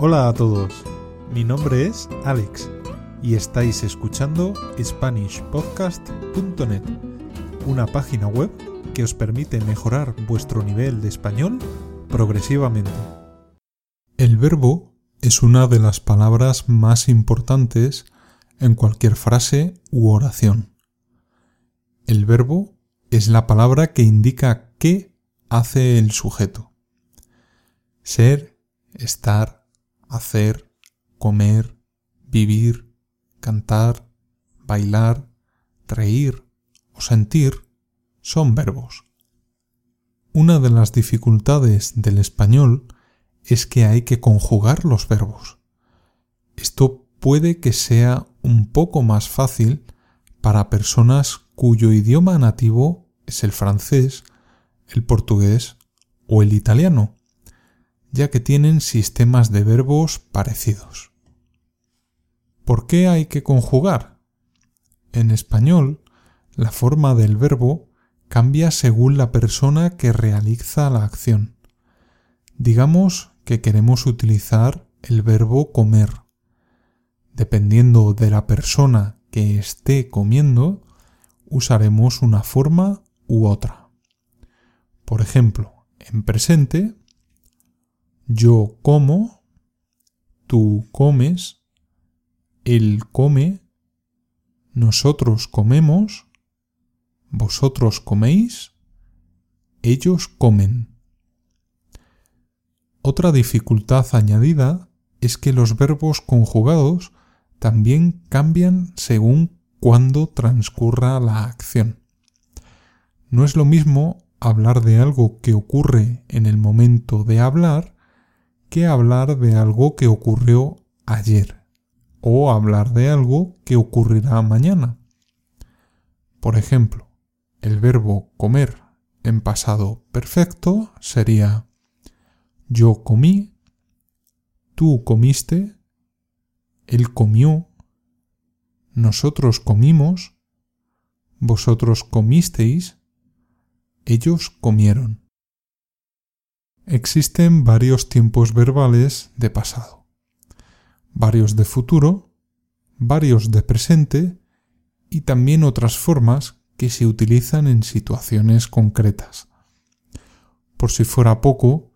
Hola a todos, mi nombre es Alex y estáis escuchando SpanishPodcast.net, una página web que os permite mejorar vuestro nivel de español progresivamente. El verbo es una de las palabras más importantes en cualquier frase u oración. El verbo es la palabra que indica qué hace el sujeto. Ser, estar, hacer, comer, vivir, cantar, bailar, reír o sentir son verbos. Una de las dificultades del español es que hay que conjugar los verbos. Esto puede que sea un poco más fácil para personas cuyo idioma nativo es el francés, el portugués o el italiano, ya que tienen sistemas de verbos parecidos. ¿Por qué hay que conjugar? En español, la forma del verbo cambia según la persona que realiza la acción. Digamos que queremos utilizar el verbo comer. Dependiendo de la persona que esté comiendo, usaremos una forma u otra. Por ejemplo, en presente, yo como, tú comes, él come, nosotros comemos, vosotros coméis, ellos comen. Otra dificultad añadida es que los verbos conjugados también cambian según cuándo transcurra la acción. No es lo mismo hablar de algo que ocurre en el momento de hablar que hablar de algo que ocurrió ayer o hablar de algo que ocurrirá mañana. Por ejemplo, el verbo comer en pasado perfecto sería yo comí, tú comiste, él comió, nosotros comimos, vosotros comisteis, ellos comieron. Existen varios tiempos verbales de pasado, varios de futuro, varios de presente y también otras formas que se utilizan en situaciones concretas. Por si fuera poco,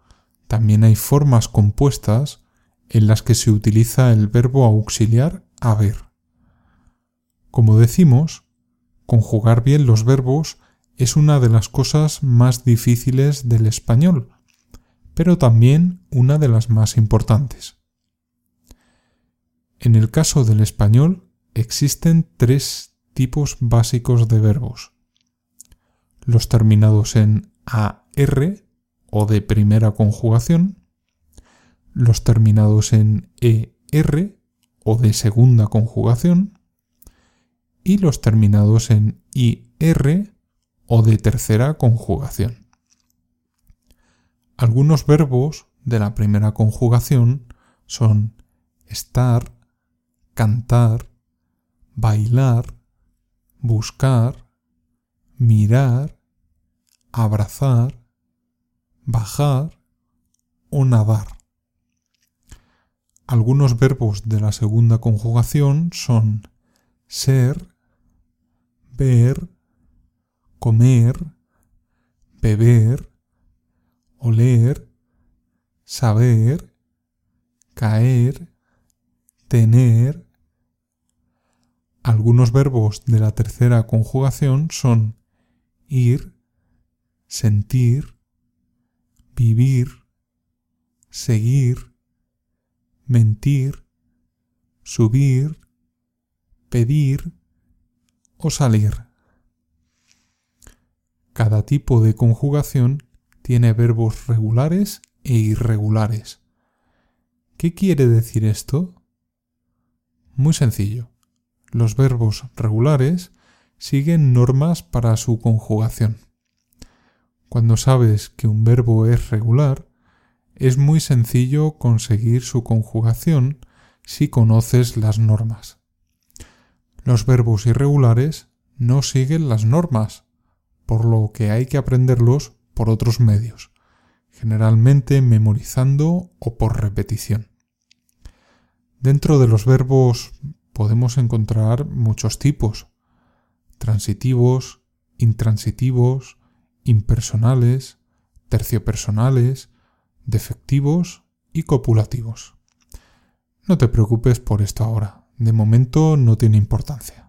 también hay formas compuestas en las que se utiliza el verbo auxiliar haber. Como decimos, conjugar bien los verbos es una de las cosas más difíciles del español, pero también una de las más importantes. En el caso del español existen tres tipos básicos de verbos. Los terminados en AR o de primera conjugación, los terminados en ER o de segunda conjugación y los terminados en IR o de tercera conjugación. Algunos verbos de la primera conjugación son estar, cantar, bailar, buscar, mirar, abrazar, bajar o nadar. Algunos verbos de la segunda conjugación son ser, ver, comer, beber, oler, saber, caer, tener. Algunos verbos de la tercera conjugación son ir, sentir, vivir, seguir, mentir, subir, pedir o salir. Cada tipo de conjugación tiene verbos regulares e irregulares. ¿Qué quiere decir esto? Muy sencillo. Los verbos regulares siguen normas para su conjugación. Cuando sabes que un verbo es regular, es muy sencillo conseguir su conjugación si conoces las normas. Los verbos irregulares no siguen las normas, por lo que hay que aprenderlos por otros medios, generalmente memorizando o por repetición. Dentro de los verbos podemos encontrar muchos tipos. Transitivos, intransitivos, impersonales, terciopersonales, defectivos y copulativos. No te preocupes por esto ahora, de momento no tiene importancia.